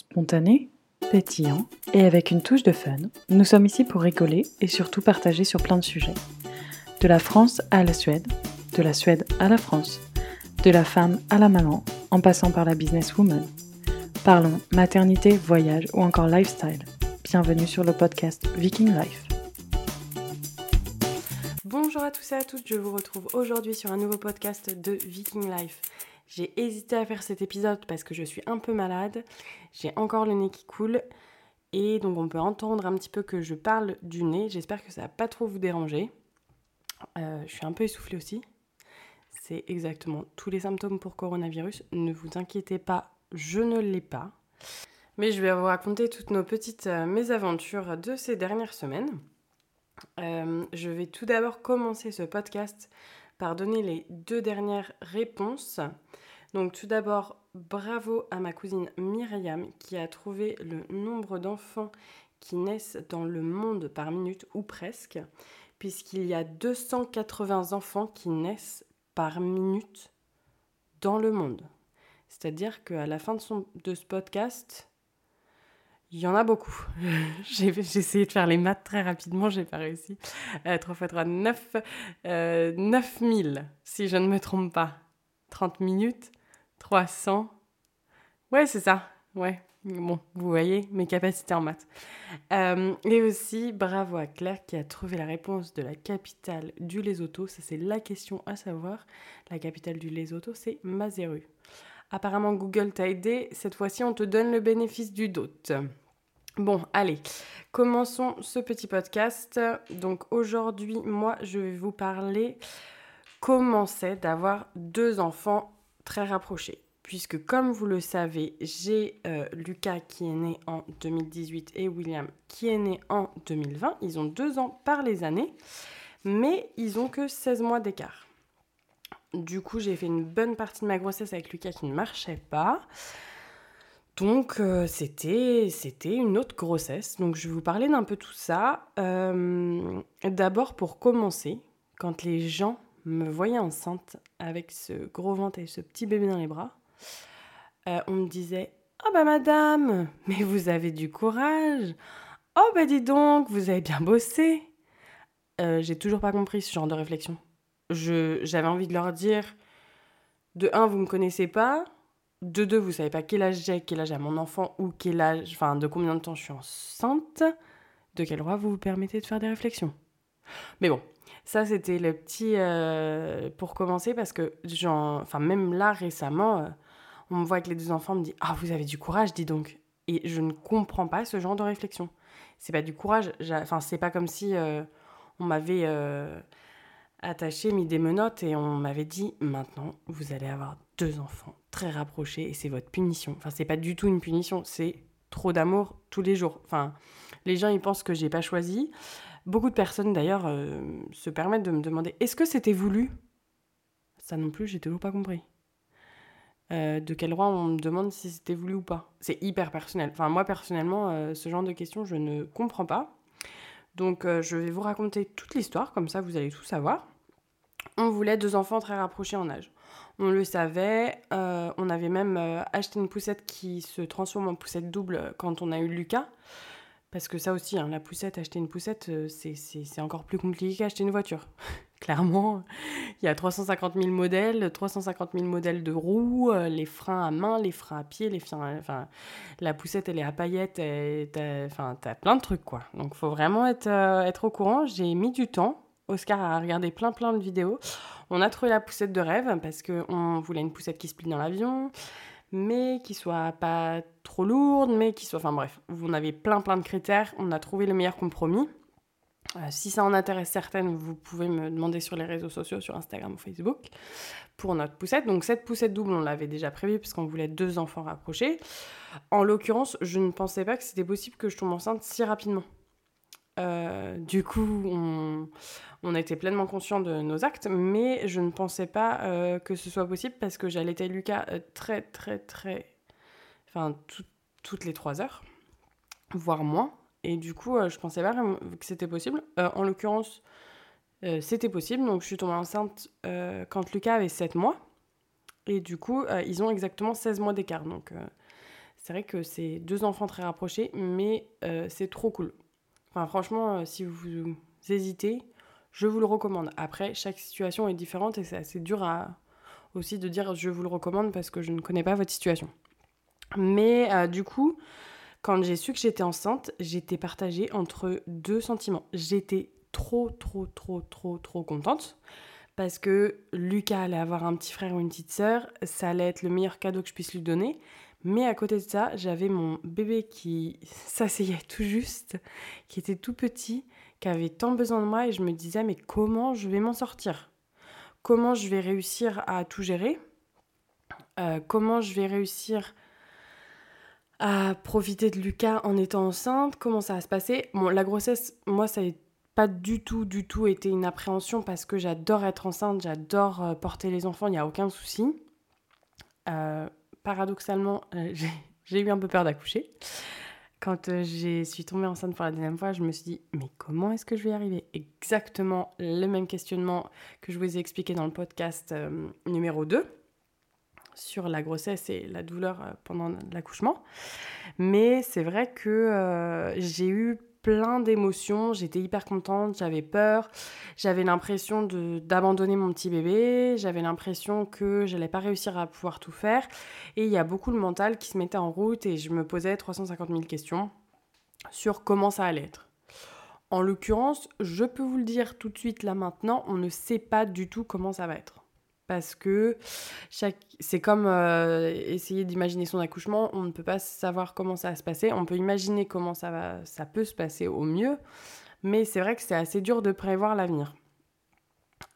Spontané, pétillant et avec une touche de fun, nous sommes ici pour rigoler et surtout partager sur plein de sujets. De la France à la Suède, de la Suède à la France, de la femme à la maman, en passant par la businesswoman. Parlons maternité, voyage ou encore lifestyle. Bienvenue sur le podcast Viking Life. Bonjour à tous et à toutes, je vous retrouve aujourd'hui sur un nouveau podcast de Viking Life. J'ai hésité à faire cet épisode parce que je suis un peu malade, j'ai encore le nez qui coule et donc on peut entendre un petit peu que je parle du nez. J'espère que ça va pas trop vous déranger. Euh, je suis un peu essoufflée aussi. C'est exactement tous les symptômes pour coronavirus. Ne vous inquiétez pas, je ne l'ai pas. Mais je vais vous raconter toutes nos petites euh, mésaventures de ces dernières semaines. Euh, je vais tout d'abord commencer ce podcast par donner les deux dernières réponses. Donc tout d'abord, bravo à ma cousine Myriam qui a trouvé le nombre d'enfants qui naissent dans le monde par minute ou presque, puisqu'il y a 280 enfants qui naissent par minute dans le monde. C'est-à-dire qu'à la fin de, ce podcast, il y en a beaucoup. j'ai essayé de faire les maths très rapidement, j'ai pas réussi. Euh, 3 x 3, 9, euh, 9000, si je ne me trompe pas. 30 minutes, 300. Ouais, c'est ça. Ouais. Bon, vous voyez mes capacités en maths. Euh, et aussi, bravo à Claire qui a trouvé la réponse de la capitale du Lesotho. Ça, c'est la question à savoir. La capitale du Lesotho, c'est Maseru. Apparemment, Google t'a aidé. Cette fois-ci, on te donne le bénéfice du doute. Bon, allez, commençons ce petit podcast. Donc aujourd'hui, moi, je vais vous parler comment c'est d'avoir deux enfants très rapprochés. Puisque comme vous le savez, j'ai euh, Lucas qui est né en 2018 et William qui est né en 2020. Ils ont deux ans par les années, mais ils ont que 16 mois d'écart. Du coup, j'ai fait une bonne partie de ma grossesse avec Lucas qui ne marchait pas. Donc euh, c'était c'était une autre grossesse. Donc je vais vous parler d'un peu tout ça. Euh, D'abord pour commencer, quand les gens me voyaient enceinte avec ce gros ventre et ce petit bébé dans les bras, euh, on me disait « Oh bah madame, mais vous avez du courage Oh bah dis donc, vous avez bien bossé euh, J'ai toujours pas compris ce genre de réflexion. J'avais envie de leur dire de un, vous me connaissez pas, de deux, vous savez pas quel âge j'ai, quel âge a mon enfant ou quel âge, enfin de combien de temps je suis enceinte, de quel droit vous vous permettez de faire des réflexions? Mais bon, ça c'était le petit euh, pour commencer parce que genre, enfin même là récemment, euh, on me voit avec les deux enfants, on me dit ah vous avez du courage, dis donc. Et je ne comprends pas ce genre de réflexion. C'est pas du courage, enfin c'est pas comme si euh, on m'avait attaché, mis des menottes et on m'avait dit maintenant vous allez avoir deux enfants très rapprochés et c'est votre punition. Enfin c'est pas du tout une punition, c'est trop d'amour tous les jours. Enfin les gens ils pensent que j'ai pas choisi. Beaucoup de personnes d'ailleurs euh, se permettent de me demander est-ce que c'était voulu? Ça non plus j'ai toujours pas compris. Euh, de quel droit on me demande si c'était voulu ou pas? C'est hyper personnel. Enfin, moi, personnellement, euh, ce genre de questions, je ne comprends pas. Donc, je vais vous raconter toute l'histoire, comme ça, vous allez tout savoir. On voulait deux enfants très rapprochés en âge. On le savait. on avait même acheté une poussette qui se transforme en poussette double quand on a eu Lucas. Parce que ça aussi, hein, la poussette, acheter une poussette, c'est encore plus compliqué qu'acheter une voiture. Clairement, il y a 350 000 modèles, 350 000 modèles de roues, euh, les freins à main, les freins à pied, les freins, enfin, la poussette elle est à paillettes, t'as, enfin, plein de trucs quoi. Donc faut vraiment être, euh, être au courant. J'ai mis du temps. Oscar a regardé plein plein de vidéos. On a trouvé la poussette de rêve parce qu'on voulait une poussette qui se plie dans l'avion, mais qui soit pas trop lourde, mais qui soit, enfin bref, on avait plein plein de critères. On a trouvé le meilleur compromis. Euh, si ça en intéresse certaines, vous pouvez me demander sur les réseaux sociaux, sur Instagram ou Facebook, pour notre poussette. Donc cette poussette double, on l'avait déjà prévue puisqu'on voulait deux enfants rapprochés. En l'occurrence, je ne pensais pas que c'était possible que je tombe enceinte si rapidement. Euh, du coup, on, était pleinement conscient de nos actes, mais je ne pensais pas euh, que ce soit possible parce que j'allaitais Lucas très, très, très. Enfin, toutes les trois heures, voire moins. Et du coup, euh, je pensais pas que c'était possible. Euh, en l'occurrence, euh, c'était possible. Donc, je suis tombée enceinte quand Lucas avait 7 mois. Et du coup, ils ont exactement 16 mois d'écart. Donc, C'est vrai que c'est deux enfants très rapprochés, mais c'est trop cool. Franchement, si vous hésitez, je vous le recommande. Après, chaque situation est différente et c'est assez dur à, aussi de dire je vous le recommande parce que je ne connais pas votre situation. Mais euh, du coup, quand j'ai su que j'étais enceinte, j'étais partagée entre deux sentiments. J'étais trop, trop, trop, trop, trop contente parce que Lucas allait avoir un petit frère ou une petite sœur, ça allait être le meilleur cadeau que je puisse lui donner. Mais à côté de ça, j'avais mon bébé qui s'asseyait tout juste, qui était tout petit, qui avait tant besoin de moi et je me disais mais comment je vais m'en sortir? Comment je vais réussir à tout gérer? Euh, Comment je vais réussir à profiter de Lucas en étant enceinte? Comment ça va se passer? Bon, la grossesse, moi, ça n'a pas du tout, du tout été une appréhension parce que j'adore être enceinte, j'adore euh, porter les enfants, il n'y a aucun souci. Euh, paradoxalement, j'ai eu un peu peur d'accoucher. Quand euh, je suis tombée enceinte pour la deuxième fois, je me suis dit, mais comment est-ce que je vais y arriver? Exactement le même questionnement que je vous ai expliqué dans le podcast euh, numéro 2 sur la grossesse et la douleur euh, pendant l'accouchement. Mais c'est vrai que j'ai eu plein d'émotions. J'étais hyper contente, j'avais peur, j'avais l'impression d'abandonner mon petit bébé, j'avais l'impression que j'allais pas réussir à pouvoir tout faire. Et il y a beaucoup de mental qui se mettait en route et je me posais 350 000 questions sur comment ça allait être. En l'occurrence, je peux vous le dire tout de suite là maintenant, on ne sait pas du tout comment ça va être parce que chaque... c'est comme euh, essayer d'imaginer son accouchement, on ne peut pas savoir comment ça va se passer, on peut imaginer comment ça, va... ça peut se passer au mieux, mais c'est vrai que c'est assez dur de prévoir l'avenir.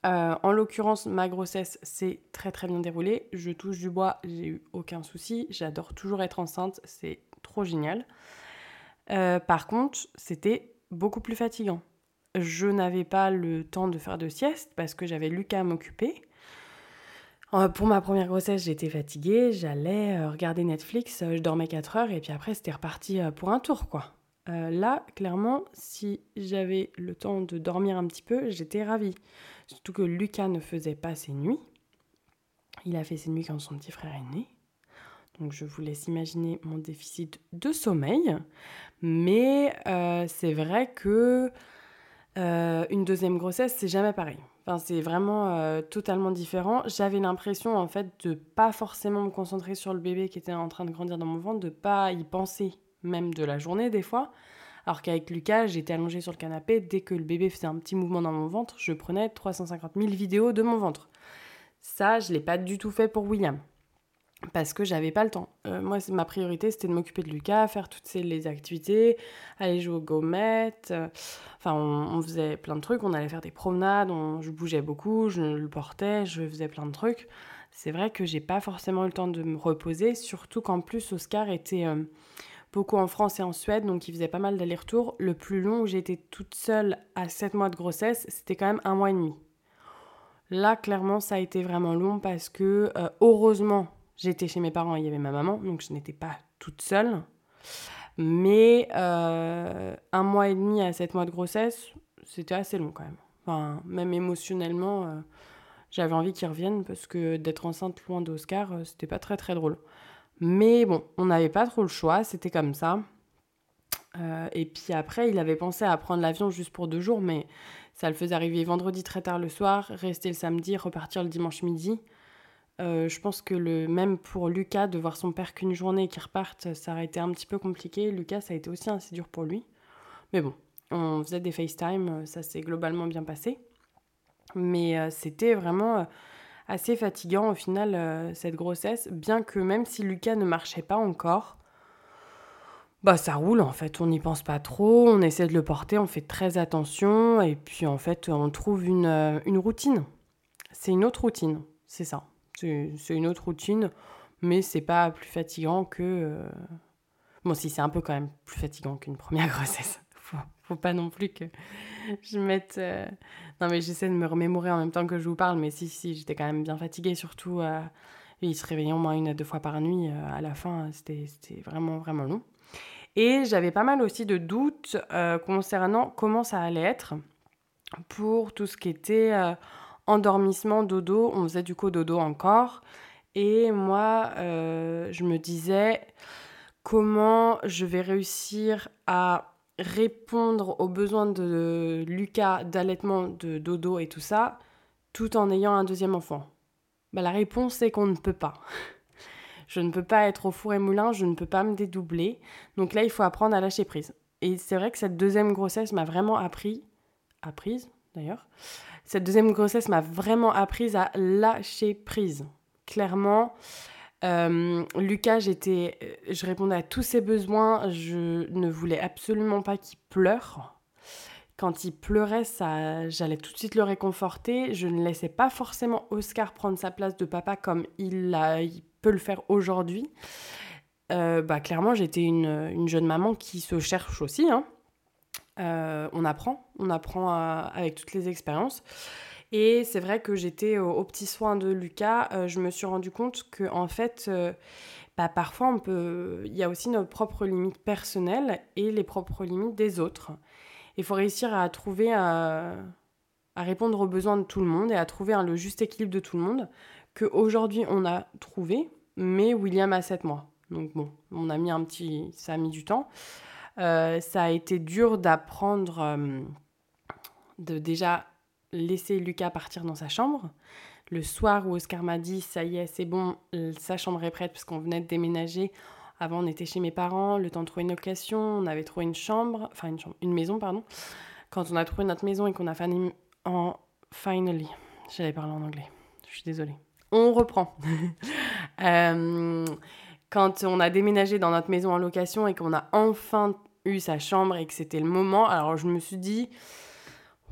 Euh, en l'occurrence, ma grossesse s'est très très bien déroulée. Je touche du bois, j'ai eu aucun souci. J'adore toujours être enceinte, c'est trop génial. Euh, par contre, c'était beaucoup plus fatigant. Je n'avais pas le temps de faire de sieste parce que j'avais Lucas à m'occuper. Euh, pour ma première grossesse, j'étais fatiguée, j'allais euh, regarder Netflix, euh, je dormais 4 heures et puis après c'était reparti pour un tour quoi. là, clairement, si j'avais le temps de dormir un petit peu, j'étais ravie. Surtout que Lucas ne faisait pas ses nuits. Il a fait ses nuits quand son petit frère est né. Donc je vous laisse imaginer mon déficit de sommeil. Mais c'est vrai que une deuxième grossesse, c'est jamais pareil. Enfin, c'est vraiment euh, totalement différent. J'avais l'impression en fait de pas forcément me concentrer sur le bébé qui était en train de grandir dans mon ventre, de pas y penser même de la journée des fois. Alors qu'avec Lucas, j'étais allongée sur le canapé, dès que le bébé faisait un petit mouvement dans mon ventre, je prenais 350 000 vidéos de mon ventre. Ça, je l'ai pas du tout fait pour William parce que j'avais pas le temps. Euh, moi, ma priorité, c'était de m'occuper de Lucas, faire toutes ces, les activités, aller jouer aux gommettes. Euh, enfin, on, faisait plein de trucs. On allait faire des promenades, je bougeais beaucoup, je le portais, je faisais plein de trucs. C'est vrai que j'ai pas forcément eu le temps de me reposer, surtout qu'en plus, Oscar était euh, beaucoup en France et en Suède, donc il faisait pas mal d'allers-retours. Le plus long où j'étais toute seule à 7 mois de grossesse, c'était quand même un mois et demi. Là, clairement, ça a été vraiment long parce que, heureusement, J'étais chez mes parents, il y avait ma maman, donc je n'étais pas toute seule. Mais euh, un mois et demi à sept mois de grossesse, c'était assez long quand même. Enfin, même émotionnellement, euh, j'avais envie qu'il revienne parce que d'être enceinte loin d'Oscar, euh, c'était pas très très drôle. Mais bon, on n'avait pas trop le choix, c'était comme ça. et puis après, il avait pensé à prendre l'avion juste pour deux jours, mais ça le faisait arriver vendredi très tard le soir, rester le samedi, repartir le dimanche midi. Euh, je pense que le même pour Lucas, de voir son père qu'une journée et qu'il reparte, ça aurait été un petit peu compliqué. Lucas, ça a été aussi assez dur pour lui. Mais bon, on faisait des FaceTime, euh, ça s'est globalement bien passé. Mais euh, c'était vraiment assez fatigant au final, cette grossesse, bien que même si Lucas ne marchait pas encore, bah ça roule en fait, on n'y pense pas trop, on essaie de le porter, on fait très attention, et puis en fait on trouve une, une routine. C'est une autre routine, c'est ça. C'est une autre routine, mais c'est pas plus fatigant que. Euh, bon, si, c'est un peu quand même plus fatigant qu'une première grossesse. Faut, faut pas non plus que je mette. Euh, non, mais j'essaie de me remémorer en même temps que je vous parle, mais si, si, j'étais quand même bien fatiguée, surtout. Euh... Il se réveillait au moins une à deux fois par nuit. À la fin, c'était vraiment, vraiment long. Et j'avais pas mal aussi de doutes concernant comment ça allait être pour tout ce qui était endormissement, dodo, on faisait du coup dodo encore. Et moi, euh, je me disais, comment je vais réussir à répondre aux besoins de Lucas d'allaitement, de dodo et tout ça, tout en ayant un deuxième enfant? Bah, La réponse est qu'on ne peut pas. je ne peux pas être au four et moulin, je ne peux pas me dédoubler. Donc là, il faut apprendre à lâcher prise. Et c'est vrai que cette deuxième grossesse m'a vraiment appris, apprise d'ailleurs, cette deuxième grossesse m'a vraiment apprise à lâcher prise. Clairement, euh, Lucas, j'étais, je répondais à tous ses besoins. Je ne voulais absolument pas qu'il pleure. Quand il pleurait, ça, j'allais tout de suite le réconforter. Je ne laissais pas forcément Oscar prendre sa place de papa comme il, peut le faire aujourd'hui. Euh, bah, clairement, j'étais une, jeune maman qui se cherche aussi. Hein. Euh, on apprend, on apprend avec toutes les expériences. Et c'est vrai que j'étais au, petit soin de Lucas, euh, je me suis rendu compte que en fait, euh, bah, parfois on peut, il y a aussi nos propres limites personnelles et les propres limites des autres. Il faut réussir à trouver, à, répondre aux besoins de tout le monde et à trouver le juste équilibre de tout le monde que aujourd'hui on a trouvé, mais William a 7 mois. Donc bon, on a mis un petit, ça a mis du temps. Euh, ça a été dur d'apprendre, de déjà laisser Lucas partir dans sa chambre. Le soir où Oscar m'a dit ça y est, c'est bon, sa chambre est prête parce qu'on venait de déménager. Avant, on était chez mes parents, le temps de trouver une location, on avait trouvé une chambre, enfin une, chambre, une maison, pardon. Quand on a trouvé notre maison et qu'on a fait en finally, j'allais parler en anglais, je suis désolée. On reprend. Euh, quand on a déménagé dans notre maison en location et qu'on a enfin eu sa chambre et que c'était le moment, alors je me suis dit,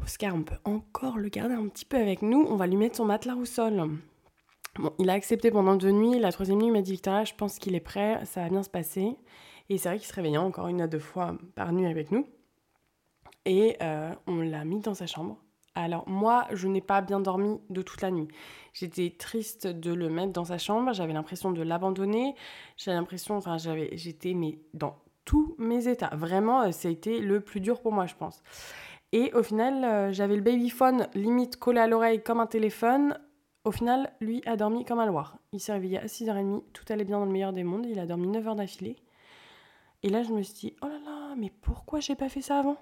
Oscar, on peut encore le garder un petit peu avec nous, on va lui mettre son matelas au sol. Bon, il a accepté pendant deux nuits. La troisième nuit, il m'a dit Victoria, je pense qu'il est prêt, ça va bien se passer. Et c'est vrai qu'il se réveillait encore une à deux fois par nuit avec nous. Et euh, on l'a mis dans sa chambre. Alors moi, je n'ai pas bien dormi de toute la nuit. J'étais triste de le mettre dans sa chambre. J'avais l'impression de l'abandonner. J'avais l'impression, enfin, j'étais mais dans tous mes états. Vraiment, euh, ça a été le plus dur pour moi, je pense. Et au final, euh, j'avais le babyphone limite collé à l'oreille comme un téléphone. Au final, lui a dormi comme un loir. Il s'est réveillé à 6h30, tout allait bien dans le meilleur des mondes, il a dormi 9 heures d'affilée. Et là, je me suis dit, oh là là, mais pourquoi j'ai pas fait ça avant?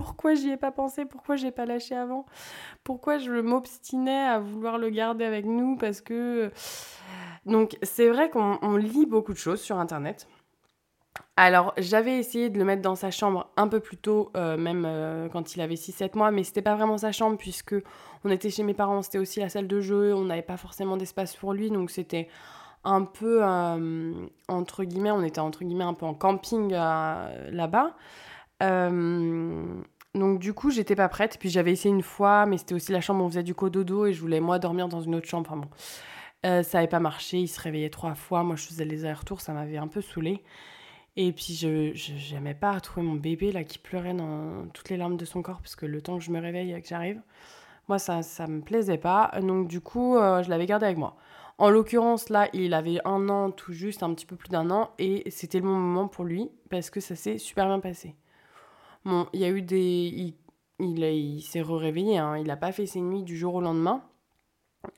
Pourquoi j'y ai pas pensé Pourquoi j'ai pas lâché avant Pourquoi je m'obstinais à vouloir le garder avec nous Parce que. Donc, c'est vrai qu'on lit beaucoup de choses sur Internet. Alors, j'avais essayé de le mettre dans sa chambre un peu plus tôt, euh, même euh, quand il avait 6-7 mois, mais c'était pas vraiment sa chambre puisque on était chez mes parents, c'était aussi la salle de jeu, on n'avait pas forcément d'espace pour lui, donc c'était un peu, euh, entre guillemets, on était entre guillemets un peu en camping là-bas. Donc du coup, j'étais pas prête, puis j'avais essayé une fois, mais c'était aussi la chambre où on faisait du cododo et je voulais moi dormir dans une autre chambre, enfin bon. ça avait pas marché, il se réveillait trois fois, moi je faisais les allers-retours, ça m'avait un peu saoulée. Et puis je n'aimais pas retrouver mon bébé là qui pleurait dans toutes les larmes de son corps parce que le temps que je me réveille et que j'arrive, moi ça ça me plaisait pas. Donc du coup, euh, je l'avais gardé avec moi. En l'occurrence là, il avait un an tout juste, un petit peu plus d'un an et c'était le bon moment pour lui parce que ça s'est super bien passé. Bon, il y a eu des il, il, s'est réveillé hein. il n'a pas fait ses nuits du jour au lendemain.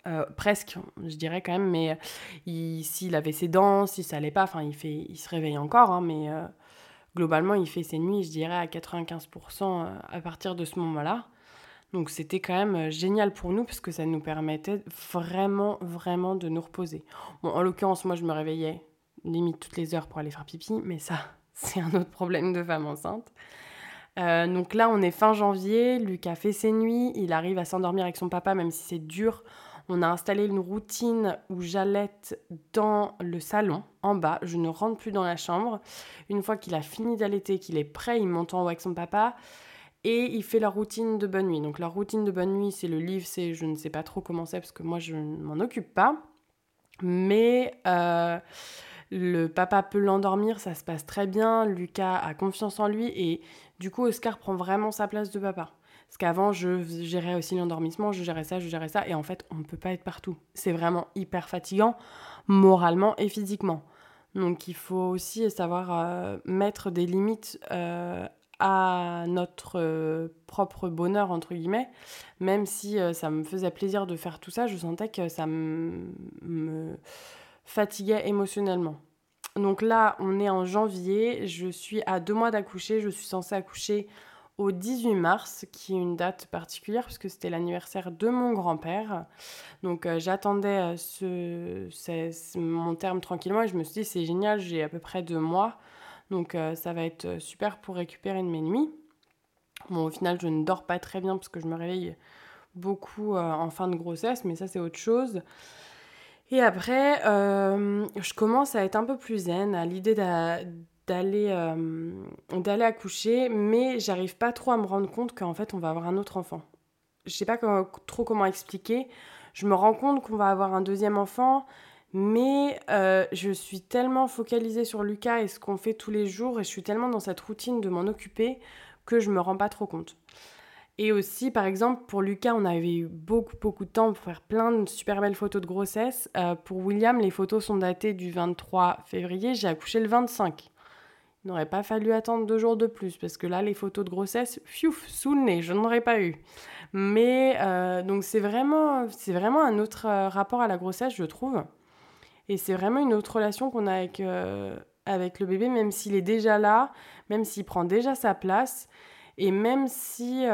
Euh, presque, je dirais quand même, mais s'il avait ses dents, si ça allait pas, enfin, il, il se réveille encore, hein, mais euh, globalement, il fait ses nuits, je dirais, à 95% euh, à partir de ce moment-là. Donc, c'était quand même génial pour nous parce que ça nous permettait vraiment, vraiment de nous reposer. Bon, en l'occurrence, moi, je me réveillais limite toutes les heures pour aller faire pipi, mais ça, c'est un autre problème de femme enceinte. Donc là, on est fin janvier, Lucas fait ses nuits, il arrive à s'endormir avec son papa, même si c'est dur on a installé une routine où j'allaite dans le salon, en bas. Je ne rentre plus dans la chambre. Une fois qu'il a fini d'allaiter, qu'il est prêt, il monte en haut avec son papa et il fait la routine de bonne nuit. Donc la routine de bonne nuit, c'est le livre, c'est je ne sais pas trop comment c'est parce que moi je ne m'en occupe pas. Mais euh, le papa peut l'endormir, ça se passe très bien. Lucas a confiance en lui et du coup Oscar prend vraiment sa place de papa. Parce qu'avant, je gérais aussi l'endormissement, je gérais ça, je gérais ça. Et en fait, on ne peut pas être partout. C'est vraiment hyper fatigant, moralement et physiquement. Donc il faut aussi savoir euh, mettre des limites euh, à notre euh, propre bonheur, entre guillemets. Même si ça me faisait plaisir de faire tout ça, je sentais que ça me fatiguait émotionnellement. Donc là, on est en janvier, je suis à deux mois d'accoucher, je suis censée accoucher au 18 mars, qui est une date particulière puisque c'était l'anniversaire de mon grand-père. Donc euh, j'attendais euh, ce, mon terme tranquillement et je me suis dit c'est génial, j'ai à peu près deux mois. Donc euh, ça va être super pour récupérer une mes nuits. Bon, au final, je ne dors pas très bien parce que je me réveille beaucoup en fin de grossesse, mais ça c'est autre chose. Et après, je commence à être un peu plus zen à l'idée d'aller euh, d'aller accoucher, mais j'arrive pas trop à me rendre compte qu'en fait on va avoir un autre enfant. Je sais pas trop comment expliquer. Je me rends compte qu'on va avoir un deuxième enfant, mais euh, je suis tellement focalisée sur Lucas et ce qu'on fait tous les jours, et je suis tellement dans cette routine de m'en occuper que je me rends pas trop compte. Et aussi, par exemple, pour Lucas, on avait eu beaucoup, beaucoup de temps pour faire plein de super belles photos de grossesse. Euh, pour William, les photos sont datées du 23 février. J'ai accouché le 25. Il n'aurait pas fallu attendre deux jours de plus parce que là, les photos de grossesse, fiouf, sous le nez, je n'aurais pas eu. Mais euh, donc c'est vraiment, vraiment un autre euh, rapport à la grossesse, je trouve. Et c'est vraiment une autre relation qu'on a avec, avec le bébé, même s'il est déjà là, même s'il prend déjà sa place, et même si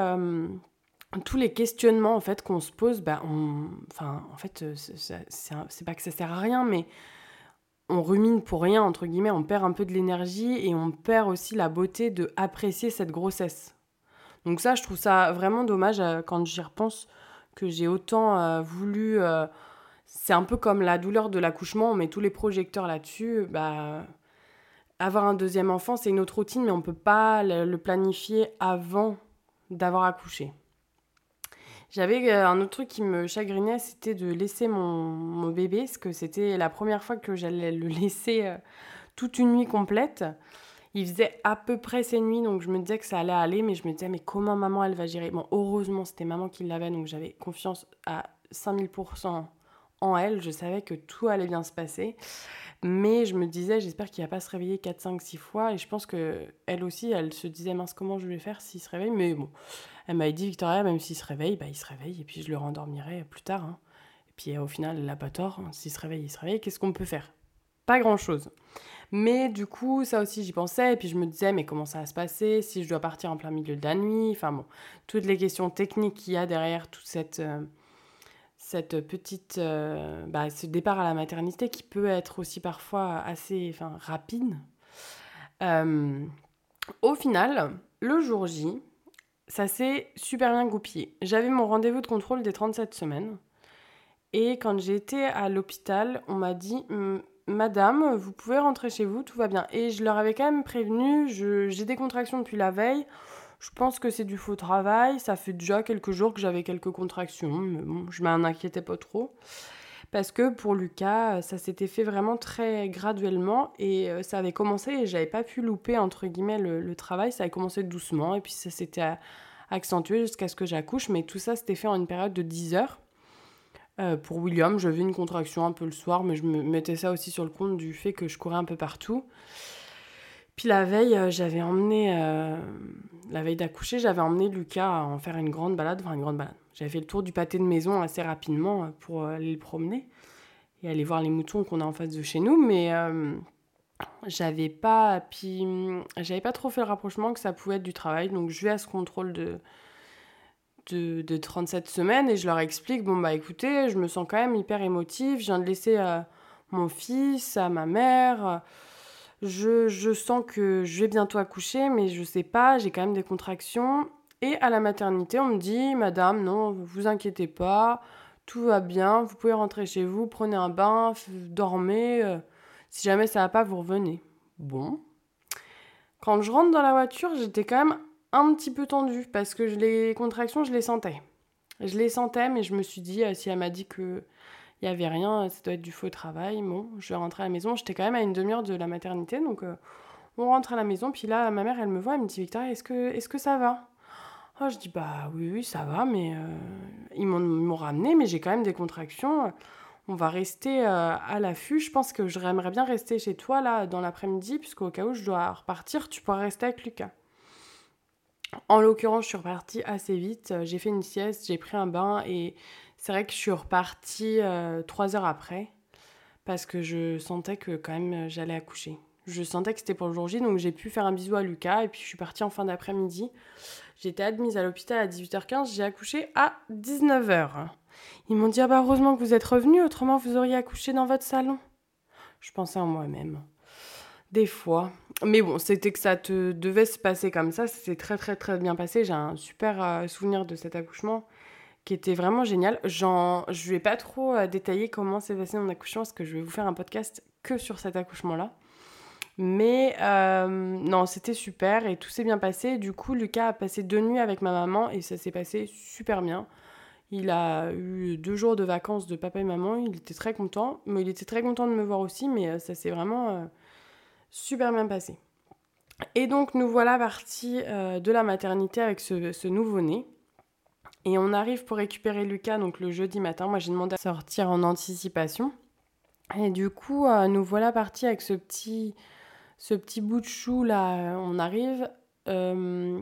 tous les questionnements en fait qu'on se pose, bah, enfin, en fait, c'est pas que ça sert à rien, mais on rumine pour rien, entre guillemets, on perd un peu de l'énergie et on perd aussi la beauté de apprécier cette grossesse. Donc ça, je trouve ça vraiment dommage euh, quand j'y repense que j'ai autant euh, voulu... Euh, c'est un peu comme la douleur de l'accouchement, on met tous les projecteurs là-dessus. Bah, avoir un deuxième enfant, c'est une autre routine, mais on ne peut pas le planifier avant d'avoir accouché. J'avais euh, un autre truc qui me chagrinait, c'était de laisser mon, bébé, parce que c'était la première fois que j'allais le laisser euh, toute une nuit complète. Il faisait à peu près ses nuits, donc je me disais que ça allait aller, mais je me disais, mais comment maman elle va gérer? Bon, heureusement, c'était maman qui l'avait, donc j'avais confiance à 5000% en elle. Je savais que tout allait bien se passer. Mais je me disais, j'espère qu'il va pas se réveiller 4, 5, 6 fois. Et je pense que elle aussi, elle se disait, mince, comment je vais faire s'il se réveille? Mais bon, elle m'avait dit, Victoria, même s'il se réveille, bah, il se réveille. Et puis je le rendormirai plus tard. Hein. Et puis au final, elle n'a pas tort. Hein. S'il se réveille, il se réveille. Qu'est-ce qu'on peut faire? Pas grand-chose. Mais du coup, ça aussi, j'y pensais. Et puis je me disais, mais comment ça va se passer? Si je dois partir en plein milieu de la nuit? Enfin bon, toutes les questions techniques qu'il y a derrière toute cette... Euh, cette petite, euh, bah, ce départ à la maternité qui peut être aussi parfois assez rapide. Euh, au final, le jour J, ça s'est super bien goupillé. J'avais mon rendez-vous de contrôle des 37 semaines. Et quand j'ai été à l'hôpital, on m'a dit Madame, vous pouvez rentrer chez vous, tout va bien. Et je leur avais quand même prévenu, j'ai des contractions depuis la veille. Je pense que c'est du faux travail. Ça fait déjà quelques jours que j'avais quelques contractions, mais bon, je m'en inquiétais pas trop. Parce que pour Lucas, ça s'était fait vraiment très graduellement et euh, ça avait commencé et j'avais pas pu louper entre guillemets le, travail. Ça avait commencé doucement et puis ça s'était accentué jusqu'à ce que j'accouche. Mais tout ça, c'était fait en une période de 10 heures. Euh, pour William, j'avais une contraction un peu le soir, mais je me mettais ça aussi sur le compte du fait que je courais un peu partout. Puis la veille, euh, j'avais emmené, euh, la veille d'accoucher, j'avais emmené Lucas à en faire une grande balade, enfin une grande balade. J'avais fait le tour du pâté de maison assez rapidement euh, pour aller le promener et aller voir les moutons qu'on a en face de chez nous, mais j'avais pas, puis j'avais pas trop fait le rapprochement que ça pouvait être du travail, donc je vais à ce contrôle de, de, de 37 semaines et je leur explique, bon bah écoutez, je me sens quand même hyper émotive, je viens de laisser mon fils à ma mère je, sens que je vais bientôt accoucher, mais je sais pas, j'ai quand même des contractions. Et à la maternité, on me dit, Madame, non, vous inquiétez pas, tout va bien, vous pouvez rentrer chez vous, prenez un bain, dormez. Euh, si jamais ça va pas, vous revenez. Bon. Quand je rentre dans la voiture, j'étais quand même un petit peu tendue parce que les contractions, je les sentais. Je les sentais, mais je me suis dit, euh, si elle m'a dit que il n'y avait rien, ça doit être du faux travail. Bon, je rentrer à la maison. J'étais quand même à une demi-heure de la maternité, donc euh, on rentre à la maison. Puis là, ma mère, elle me voit, elle me dit Victoria, est-ce que, ça va? Oh, Je dis Bah oui, oui, ça va, mais euh, ils m'ont ramené, mais j'ai quand même des contractions. On va rester euh, à l'affût. Je pense que j'aimerais bien rester chez toi là dans l'après-midi, puisqu'au cas où je dois repartir, tu pourras rester avec Lucas. En l'occurrence, je suis repartie assez vite. J'ai fait une sieste, j'ai pris un bain et c'est vrai que je suis repartie euh, trois heures après parce que je sentais que quand même j'allais accoucher. Je sentais que c'était pour le jour J, donc j'ai pu faire un bisou à Lucas et puis je suis partie en fin d'après-midi. J'étais admise à l'hôpital à 18h15, j'ai accouché à 19h. Ils m'ont dit Ah bah heureusement que vous êtes revenu, autrement vous auriez accouché dans votre salon. Je pensais en moi-même. Des fois. Mais bon, c'était que ça te devait se passer comme ça. C'est très très très bien passé. J'ai un super euh, souvenir de cet accouchement qui était vraiment génial. Genre, je vais pas trop euh, détailler comment s'est passé mon accouchement parce que je vais vous faire un podcast que sur cet accouchement-là. Mais euh, non, c'était super et tout s'est bien passé. Du coup, Lucas a passé deux nuits avec ma maman et ça s'est passé super bien. Il a eu deux jours de vacances de papa et maman. Il était très content. Mais il était très content de me voir aussi, mais ça s'est vraiment super bien passé. Et donc nous voilà partis euh, de la maternité avec ce, nouveau-né. Et on arrive pour récupérer Lucas donc le jeudi matin. Moi j'ai demandé à sortir en anticipation. Et du coup euh, nous voilà partis avec ce petit, ce petit bout de chou là. On arrive. Euh,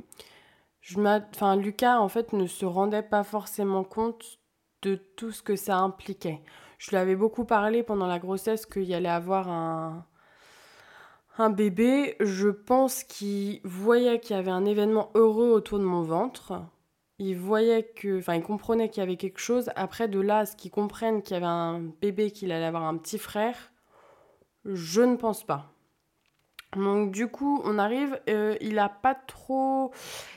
Lucas en fait ne se rendait pas forcément compte de tout ce que ça impliquait. Je lui avais beaucoup parlé pendant la grossesse qu'il allait avoir un, un bébé, je pense qu'il voyait qu'il y avait un événement heureux autour de mon ventre. Il voyait que, enfin, qu'il y avait quelque chose. Après, de là, ce qu'il comprenne qu'il y avait un bébé, qu'il allait avoir un petit frère, je ne pense pas. Donc du coup, on arrive, euh, il a pas trop,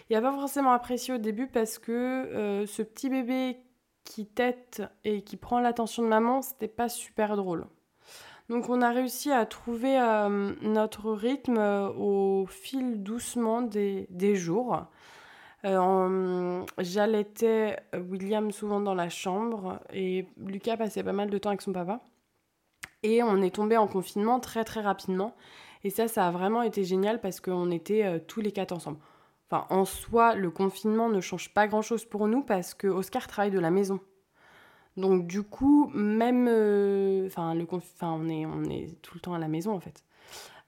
il a pas forcément apprécié au début parce que euh, ce petit bébé qui tête et qui prend l'attention de maman, c'était pas super drôle. Donc on a réussi à trouver euh, notre rythme au fil doucement des, jours. Euh, j'allaitais William souvent dans la chambre et Lucas passait pas mal de temps avec son papa. Et on est tombé en confinement très très rapidement. Et ça, ça a vraiment été génial parce qu'on était tous les quatre ensemble. Enfin, en soi, le confinement ne change pas grand-chose pour nous parce que Oscar travaille de la maison. Donc du coup, même, euh, enfin, le on est, on est tout le temps à la maison en fait.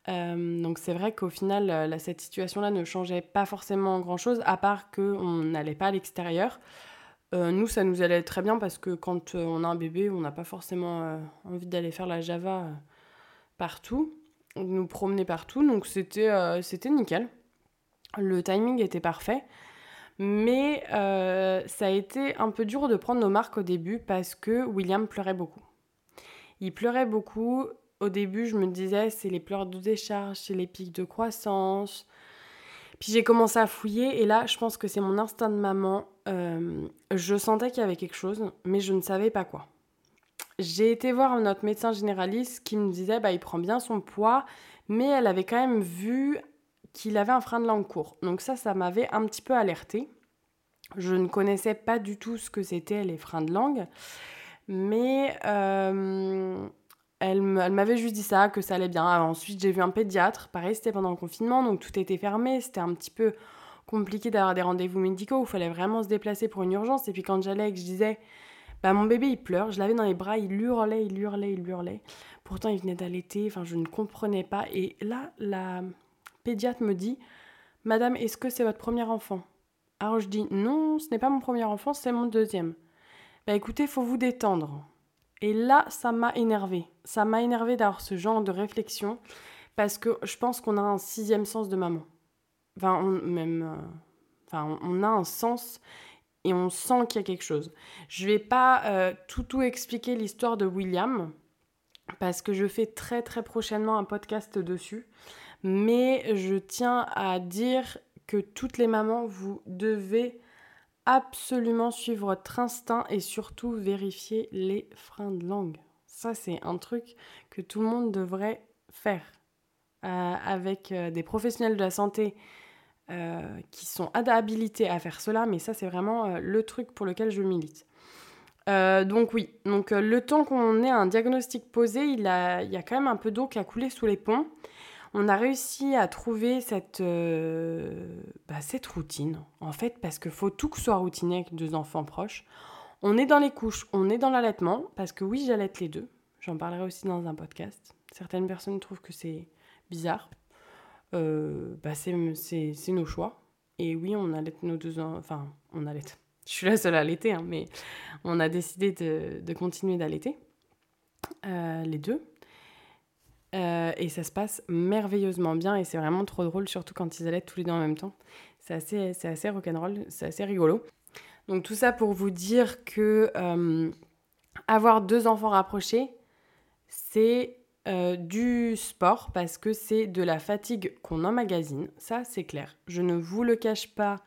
Euh, donc c'est vrai qu'au final, euh, cette situation-là ne changeait pas forcément grand-chose, à part qu'on n'allait pas à l'extérieur. nous, ça nous allait très bien parce que quand on a un bébé, on n'a pas forcément envie d'aller faire la Java partout, nous promener partout. Donc c'était c'était nickel. Le timing était parfait. Mais euh, ça a été un peu dur de prendre nos marques au début parce que William pleurait beaucoup. Il pleurait beaucoup. Au début, je me disais, c'est les pleurs de décharge, c'est les pics de croissance. Puis j'ai commencé à fouiller et là, je pense que c'est mon instinct de maman. Euh, je sentais qu'il y avait quelque chose, mais je ne savais pas quoi. J'ai été voir notre médecin généraliste qui me disait, bah, il prend bien son poids, mais elle avait quand même vu qu'il avait un frein de langue court. Donc ça, ça m'avait un petit peu alerté. Je ne connaissais pas du tout ce que c'était les freins de langue, mais euh, elle, m'avait juste dit ça, que ça allait bien. ensuite, j'ai vu un pédiatre. Pareil, c'était pendant le confinement, donc tout était fermé. C'était un petit peu compliqué d'avoir des rendez-vous médicaux où il fallait vraiment se déplacer pour une urgence. Et puis quand j'allais et que je disais, bah mon bébé il pleure, je l'avais dans les bras, il hurlait, il hurlait, il hurlait. Pourtant il venait d'allaiter, enfin je ne comprenais pas. Et là, la, pédiatre me dit Madame, est-ce que c'est votre premier enfant? Alors je dis Non, ce n'est pas mon premier enfant, c'est mon deuxième. Bah écoutez, faut vous détendre. Et là, ça m'a énervé. Ça m'a énervé d'avoir ce genre de réflexion parce que je pense qu'on a un sixième sens de maman. Enfin, on, même, euh, enfin, on a un sens et on sent qu'il y a quelque chose. Je vais pas euh, tout tout expliquer l'histoire de William parce que je fais très très prochainement un podcast dessus. Mais je tiens à dire que toutes les mamans, vous devez absolument suivre votre instinct et surtout vérifier les freins de langue. Ça, c'est un truc que tout le monde devrait faire euh, avec euh, des professionnels de la santé euh, qui sont habilités à faire cela, mais ça, c'est vraiment le truc pour lequel je milite. donc oui, donc le temps qu'on ait un diagnostic posé, il, y a quand même un peu d'eau qui a coulé sous les ponts on a réussi à trouver cette, euh, bah, cette routine, en fait, parce qu'il faut tout que soit routiné avec deux enfants proches. On est dans les couches, on est dans l'allaitement, parce que oui, j'allaite les deux. J'en parlerai aussi dans un podcast. Certaines personnes trouvent que c'est bizarre. Euh, bah c'est nos choix. Et oui, on allaite nos deux enfants. Enfin, on allaite. Je suis la seule à allaiter, hein, mais on a décidé de, de continuer d'allaiter. les deux. Et ça se passe merveilleusement bien et c'est vraiment trop drôle, surtout quand ils allaient tous les deux en même temps. C'est assez, c'est assez rock'n'roll, c'est assez rigolo. Donc tout ça pour vous dire que avoir deux enfants rapprochés, c'est euh, du sport parce que c'est de la fatigue qu'on emmagasine, ça c'est clair. Je ne vous le cache pas,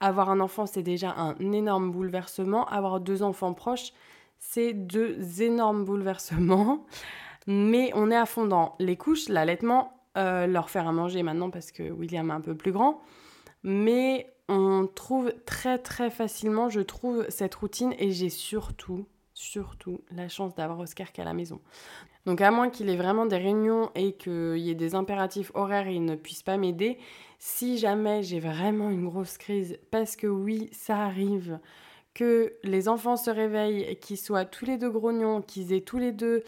avoir un enfant c'est déjà un énorme bouleversement, avoir deux enfants proches c'est deux énormes bouleversements, mais on est à fond dans les couches, l'allaitement, euh, leur faire à manger maintenant parce que William est un peu plus grand, mais on trouve très très facilement, je trouve, cette routine et j'ai surtout surtout la chance d'avoir Oscar qu'à la maison. Donc à moins qu'il ait vraiment des réunions et qu'il y ait des impératifs horaires et il ne puisse pas m'aider, si jamais j'ai vraiment une grosse crise, parce que oui, ça arrive, que les enfants se réveillent, qu'ils soient tous les deux grognons, qu'ils aient tous les deux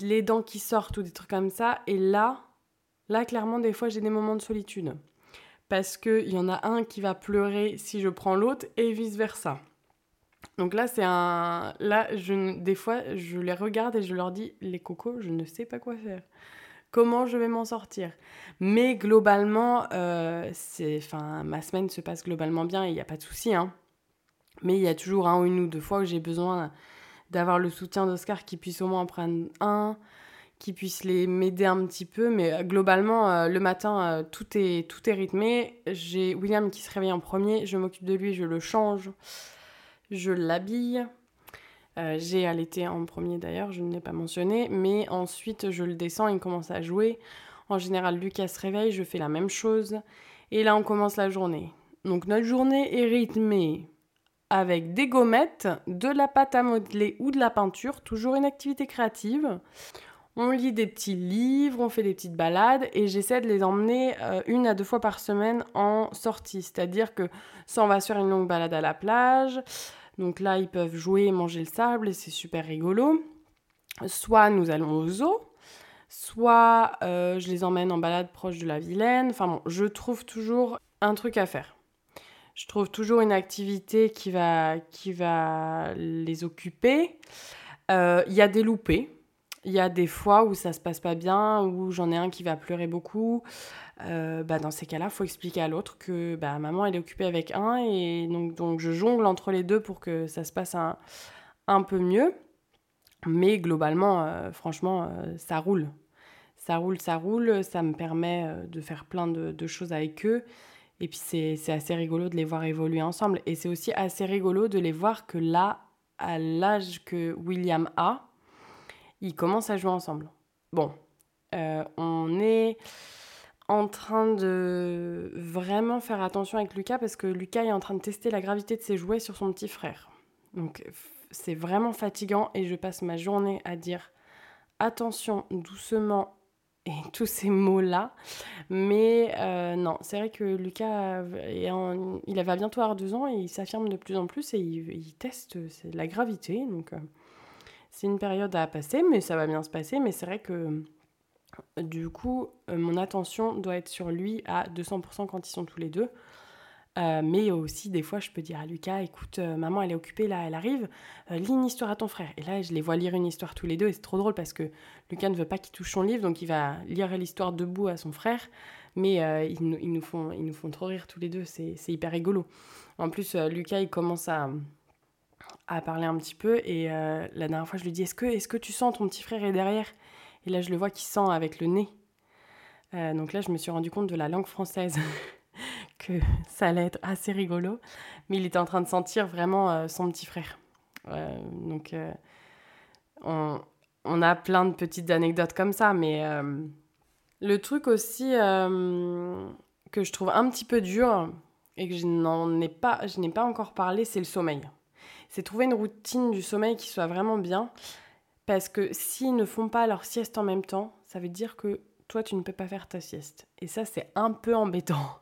les dents qui sortent ou des trucs comme ça, et là, là clairement des fois j'ai des moments de solitude. Parce qu'il y en a un qui va pleurer si je prends l'autre et vice-versa. Donc là, c'est un. Là, je... des fois, je les regarde et je leur dis les cocos, je ne sais pas quoi faire. Comment je vais m'en sortir? Mais globalement, euh, c'est. Enfin, ma semaine se passe globalement bien et il n'y a pas de souci. Hein. Mais il y a toujours un ou une ou deux fois où j'ai besoin d'avoir le soutien d'Oscar qui puisse au moins en prendre un, qui puisse les m'aider un petit peu. Mais euh, globalement, euh, le matin, tout, est, tout est rythmé. J'ai William qui se réveille en premier, je m'occupe de lui, je le change je l'habille. Euh, j'ai allaité en premier d'ailleurs, je ne l'ai pas mentionné, mais ensuite je le descends, il commence à jouer. En général, Lucas se réveille, je fais la même chose. Et là, on commence la journée. Donc notre journée est rythmée avec des gommettes, de la pâte à modeler ou de la peinture, toujours une activité créative. On lit des petits livres, on fait des petites balades et j'essaie de les emmener euh, une à deux fois par semaine en sortie. C'est-à-dire que ça, on va faire une longue balade à la plage. Donc là, ils peuvent jouer et manger le sable et c'est super rigolo. Soit nous allons au zoo, soit euh, je les emmène en balade proche de la Vilaine. Enfin bon, je trouve toujours un truc à faire. Je trouve toujours une activité qui va, qui va les occuper. Euh, il y a des loupés. Il y a des fois où ça se passe pas bien, où j'en ai un qui va pleurer beaucoup. Euh, bah dans ces cas-là, faut expliquer à l'autre que bah, maman elle est occupée avec un et donc, donc je jongle entre les deux pour que ça se passe un, un peu mieux. Mais globalement, euh, franchement, ça roule. Ça roule, ça roule. Ça me permet de faire plein de choses avec eux. Et puis c'est assez rigolo de les voir évoluer ensemble. Et c'est aussi assez rigolo de les voir que là, à l'âge que William a, ils commencent à jouer ensemble. Bon, euh, on est en train de vraiment faire attention avec Lucas parce que Lucas est en train de tester la gravité de ses jouets sur son petit frère. Donc c'est vraiment fatigant et je passe ma journée à dire attention doucement et tous ces mots-là. Mais euh, non, c'est vrai que Lucas, il va bientôt avoir deux ans et il s'affirme de plus en plus et il, teste la gravité. Donc euh, c'est une période à passer, mais ça va bien se passer. Mais c'est vrai que du coup, euh, mon attention doit être sur lui à 200% quand ils sont tous les deux. Euh, mais aussi, des fois, je peux dire à Lucas, écoute, euh, maman, elle est occupée, là, elle arrive, lis une histoire à ton frère. Et là, je les vois lire une histoire tous les deux, et c'est trop drôle parce que Lucas ne veut pas qu'il touche son livre, donc il va lire l'histoire debout à son frère. Mais ils, nous font, ils nous font trop rire tous les deux, c'est hyper rigolo. En plus, Lucas, il commence à, à parler un petit peu. Et euh, la dernière fois, je lui dis Est-ce que, est que tu sens ton petit frère est derrière? Et là, je le vois qui sent avec le nez. Euh, donc là, je me suis rendu compte de la langue française, que ça allait être assez rigolo. Mais il était en train de sentir vraiment euh, son petit frère. donc, on, on, a plein de petites anecdotes comme ça. Mais le truc aussi que je trouve un petit peu dur et que je n'en ai pas, je n'ai pas encore parlé, c'est le sommeil c'est trouver une routine du sommeil qui soit vraiment bien. Parce que s'ils ne font pas leur sieste en même temps, ça veut dire que toi, tu ne peux pas faire ta sieste. Et ça, c'est un peu embêtant.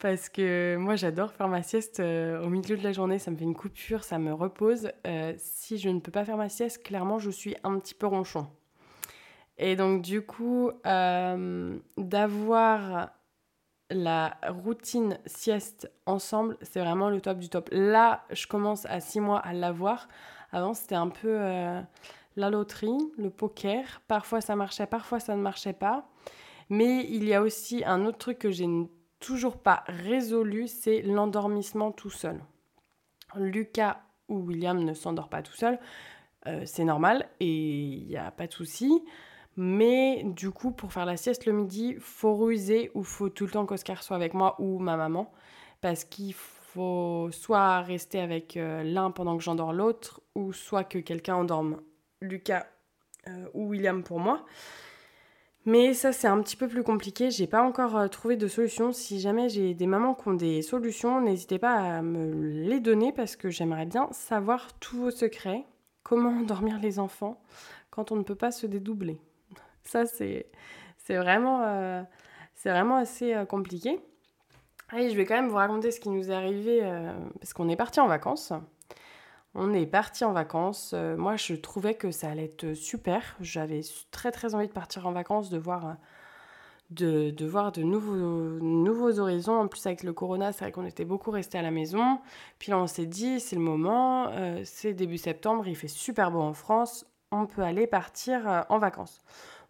Parce que moi, j'adore faire ma sieste euh, au milieu de la journée. Ça me fait une coupure, ça me repose. Euh, si je ne peux pas faire ma sieste, clairement, je suis un petit peu ronchon. Et donc, du coup, euh, d'avoir la routine sieste ensemble, c'est vraiment le top du top. Là, je commence à six mois à l'avoir. Avant, c'était un peu, la loterie, le poker. Parfois ça marchait, parfois ça ne marchait pas. Mais il y a aussi un autre truc que j'ai toujours pas résolu, c'est l'endormissement tout seul. Lucas ou William ne s'endort pas tout seul, euh, c'est normal et il n'y a pas de souci. Mais du coup, pour faire la sieste le midi, faut ruser ou faut tout le temps qu'Oscar soit avec moi ou ma maman. Parce qu'il faut soit rester avec euh, l'un pendant que j'endors l'autre, ou soit que quelqu'un endorme Lucas euh, ou William pour moi. Mais ça, c'est un petit peu plus compliqué. J'ai pas encore euh, trouvé de solution. Si jamais j'ai des mamans qui ont des solutions, n'hésitez pas à me les donner parce que j'aimerais bien savoir tous vos secrets. Comment endormir les enfants quand on ne peut pas se dédoubler? Ça, c'est vraiment, euh, vraiment assez euh, compliqué. Allez, je vais quand même vous raconter ce qui nous est arrivé parce qu'on est parti en vacances. On est parti en vacances. Euh, moi, je trouvais que ça allait être super. J'avais très très envie de partir en vacances, de voir euh, de, de, voir de nouveaux, horizons. En plus, avec le corona, c'est vrai qu'on était beaucoup restés à la maison. Puis là, on s'est dit, c'est le moment, euh, c'est début septembre, il fait super beau en France, on peut aller partir en vacances.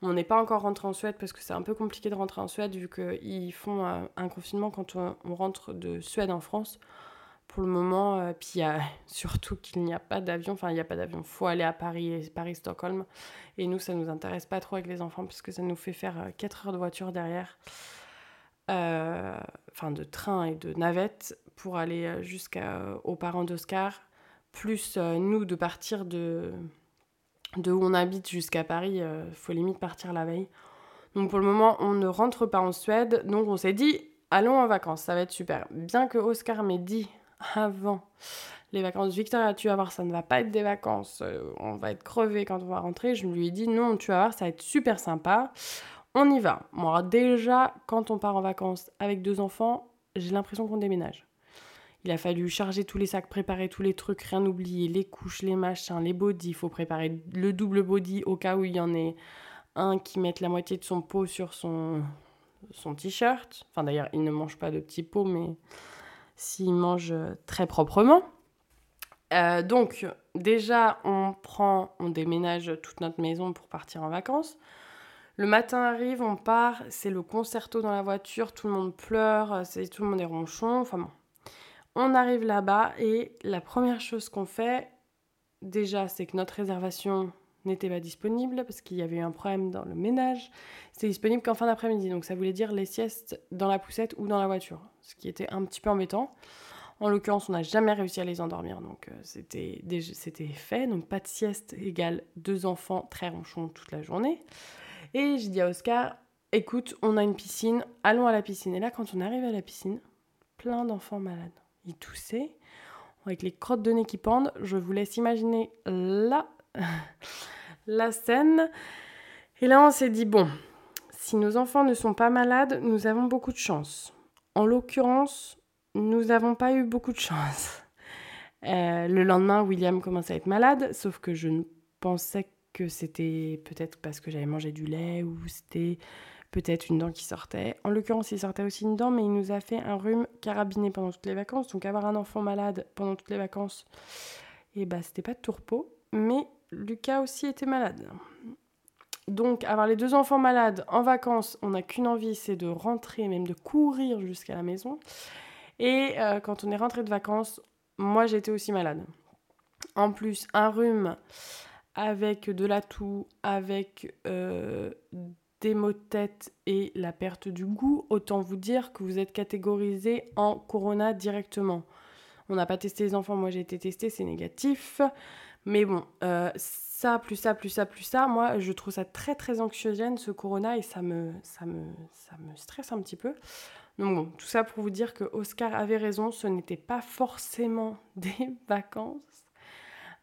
On n'est pas encore rentré en Suède parce que c'est un peu compliqué de rentrer en Suède vu qu'ils font un confinement quand on, rentre de Suède en France pour le moment. Euh, puis surtout qu'il n'y a pas d'avion. Enfin, il n'y a pas d'avion. Faut aller à Paris et Paris-Stockholm. Et nous, ça ne nous intéresse pas trop avec les enfants puisque ça nous fait faire 4 euh, heures de voiture derrière. Euh, enfin, de train et de navette pour aller jusqu'aux parents d'Oscar. Plus nous, de partir de, de où on habite jusqu'à Paris. Faut limite partir la veille. Donc pour le moment, on ne rentre pas en Suède. Donc on s'est dit, allons en vacances, ça va être super. Bien que Oscar m'ait dit avant les vacances. Victoria, tu vas voir, ça ne va pas être des vacances. Euh, on va être crevé quand on va rentrer. Je lui ai dit non, tu vas voir, ça va être super sympa. On y va. Moi, déjà, quand on part en vacances avec deux enfants, j'ai l'impression qu'on déménage. Il a fallu charger tous les sacs, préparer tous les trucs, rien oublier, les couches, les machins, les bodys. Il faut préparer le double body au cas où il y en ait un qui mette la moitié de son pot sur son, son t-shirt. Enfin, d'ailleurs, il ne mange pas de petits pots, mais s'il mange très proprement. Euh, donc déjà, on prend, on déménage toute notre maison pour partir en vacances. Le matin arrive, on part, c'est le concerto dans la voiture, tout le monde pleure, c'est tout le monde est ronchon, enfin bon. On arrive là-bas et la première chose qu'on fait, déjà, c'est que notre réservation n'était pas disponible parce qu'il y avait eu un problème dans le ménage. C'était disponible qu'en fin d'après-midi, donc ça voulait dire les siestes dans la poussette ou dans la voiture ce qui était un petit peu embêtant. En l'occurrence, on n'a jamais réussi à les endormir, donc euh, c'était, fait. Donc pas de sieste égale deux enfants très ronchons toute la journée. Et je dis à Oscar, écoute, on a une piscine, allons à la piscine. Et là, quand on arrive à la piscine, plein d'enfants malades. Ils toussaient, avec les crottes de nez qui pendent. Je vous laisse imaginer la, la scène. Et là, on s'est dit, bon, si nos enfants ne sont pas malades, nous avons beaucoup de chance. En l'occurrence, nous n'avons pas eu beaucoup de chance. Euh, le lendemain, William commence à être malade, sauf que je ne pensais que c'était peut-être parce que j'avais mangé du lait ou c'était peut-être une dent qui sortait. En l'occurrence, il sortait aussi une dent, mais il nous a fait un rhume carabiné pendant toutes les vacances. Donc avoir un enfant malade pendant toutes les vacances, et eh bah c'était pas de tourpeau. Mais Lucas aussi était malade. Donc, avoir les deux enfants malades en vacances, on n'a qu'une envie, c'est de rentrer, même de courir jusqu'à la maison. Et euh, quand on est rentré de vacances, moi j'étais aussi malade. En plus, un rhume avec de la toux, avec euh, des maux de tête et la perte du goût, autant vous dire que vous êtes catégorisé en corona directement. On n'a pas testé les enfants, moi j'ai été testé, c'est négatif. Mais bon, euh, ça, plus ça, plus ça, plus ça, moi, je trouve ça très, très anxiogène, ce corona, et ça me, ça me, ça me stresse un petit peu. Donc bon, tout ça pour vous dire que Oscar avait raison, ce n'était pas forcément des vacances,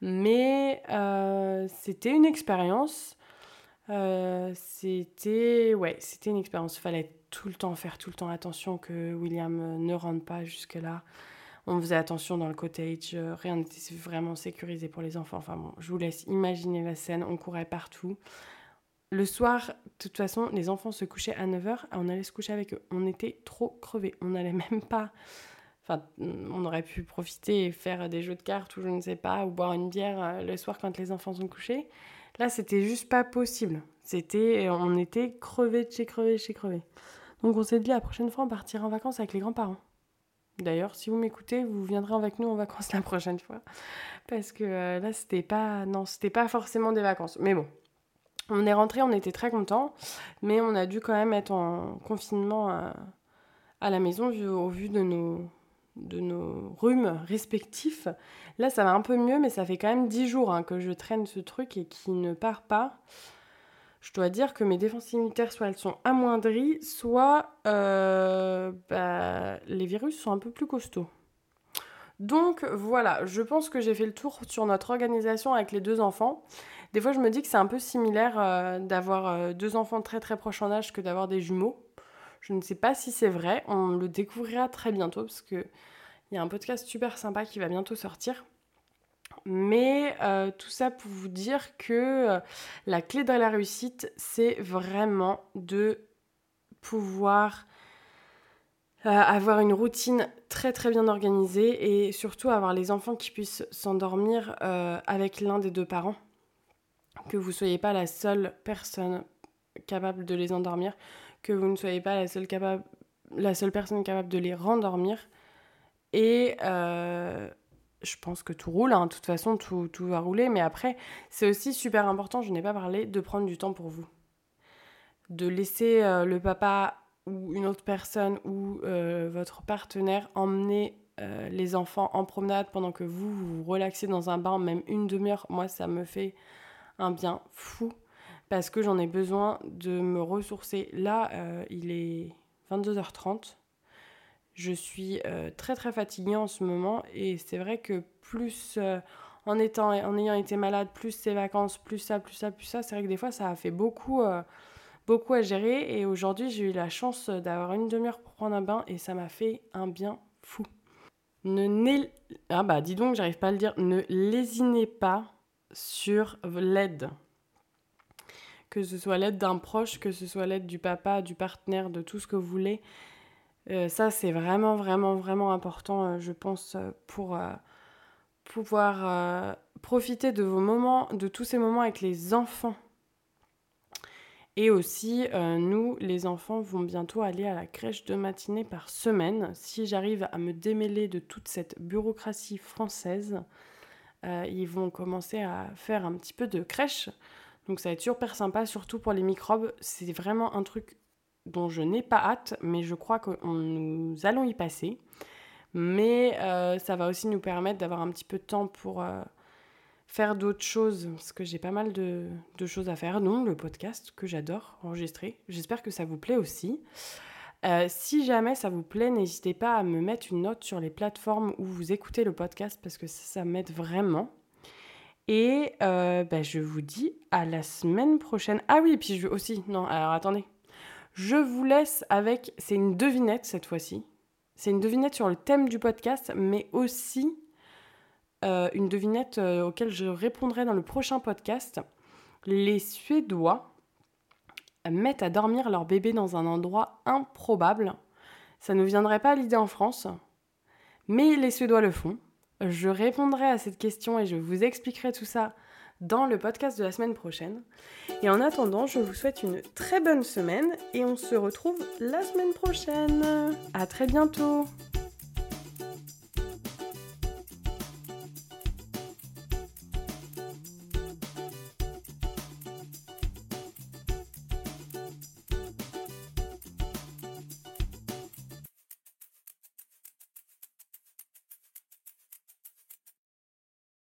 mais euh, c'était une expérience. Euh, c'était c'était une expérience. Il fallait tout le temps faire tout le temps attention que William ne rentre pas jusque là on faisait attention dans le cottage, euh, rien n'était vraiment sécurisé pour les enfants. Enfin bon, je vous laisse imaginer la scène, on courait partout. Le soir, de toute façon, les enfants se couchaient à 9h, on allait se coucher avec eux. On était trop crevés, on n'allait même pas... Enfin, on aurait pu profiter et faire des jeux de cartes ou je ne sais pas, ou boire une bière euh, le soir quand les enfants sont couchés. Là, c'était juste pas possible. C'était, on était crevés de chez crevés de chez crevés. Donc on s'est dit la prochaine fois on partira en vacances avec les grands-parents. D'ailleurs, si vous m'écoutez, vous viendrez avec nous en vacances la prochaine fois. Parce que euh, là, c'était pas. Non, c'était pas forcément des vacances. Mais bon. On est rentré, on était très contents. Mais on a dû quand même être en confinement à, la maison au vu de nos, de nos rhumes respectifs. Là, ça va un peu mieux, mais ça fait quand même 10 jours hein, que je traîne ce truc et qui ne part pas je dois dire que mes défenses immunitaires, soit elles sont amoindries, soit euh, bah, les virus sont un peu plus costauds. Donc voilà, je pense que j'ai fait le tour sur notre organisation avec les deux enfants. Des fois, je me dis que c'est un peu similaire euh, d'avoir euh, deux enfants très très proches en âge que d'avoir des jumeaux. Je ne sais pas si c'est vrai, on le découvrira très bientôt parce qu'il y a un podcast super sympa qui va bientôt sortir. Mais euh, tout ça pour vous dire que euh, la clé de la réussite, c'est vraiment de pouvoir euh, avoir une routine très très bien organisée et surtout avoir les enfants qui puissent s'endormir avec l'un des deux parents. Que vous ne soyez pas la seule personne capable de les endormir, que vous ne soyez pas la seule, la seule personne capable de les rendormir. Et je pense que tout roule, hein. de toute façon, tout, va rouler. Mais après, c'est aussi super important, je n'ai pas parlé, de prendre du temps pour vous. De laisser euh, le papa ou une autre personne ou euh, votre partenaire emmener euh, les enfants en promenade pendant que vous vous relaxez dans un bain, même une demi-heure. Moi, ça me fait un bien fou parce que j'en ai besoin de me ressourcer. Là, il est 22h30 je suis euh, très très fatiguée en ce moment et c'est vrai que plus euh, en, étant, en ayant été malade, plus ces vacances, plus ça, plus ça, plus ça, c'est vrai que des fois ça a fait beaucoup, euh, beaucoup à gérer et aujourd'hui j'ai eu la chance d'avoir une demi-heure pour prendre un bain et ça m'a fait un bien fou. Ne ah bah dis donc, j'arrive pas à le dire, ne lésinez pas sur l'aide. Que ce soit l'aide d'un proche, que ce soit l'aide du papa, du partenaire, de tout ce que vous voulez euh, ça, c'est vraiment, vraiment, vraiment important, euh, je pense, euh, pour pouvoir profiter de vos moments, de tous ces moments avec les enfants. Et aussi, nous, les enfants vont bientôt aller à la crèche de matinée par semaine. Si j'arrive à me démêler de toute cette bureaucratie française, ils vont commencer à faire un petit peu de crèche. Donc ça va être super sympa, surtout pour les microbes. C'est vraiment un truc dont je n'ai pas hâte, mais je crois que nous allons y passer. Mais euh, ça va aussi nous permettre d'avoir un petit peu de temps pour euh, faire d'autres choses, parce que j'ai pas mal de, choses à faire, dont le podcast que j'adore enregistrer. J'espère que ça vous plaît aussi. Euh, si jamais ça vous plaît, n'hésitez pas à me mettre une note sur les plateformes où vous écoutez le podcast, parce que ça, m'aide vraiment. Et bah, je vous dis à la semaine prochaine. Ah oui, et puis je veux aussi... Non, alors attendez. Je vous laisse avec, c'est une devinette cette fois-ci. C'est une devinette sur le thème du podcast, mais aussi euh, une devinette euh, auquel je répondrai dans le prochain podcast. Les Suédois mettent à dormir leur bébé dans un endroit improbable. Ça ne viendrait pas à l'idée en France, mais les Suédois le font. Je répondrai à cette question et je vous expliquerai tout ça dans le podcast de la semaine prochaine. Et en attendant, je vous souhaite une très bonne semaine et on se retrouve la semaine prochaine. À très bientôt.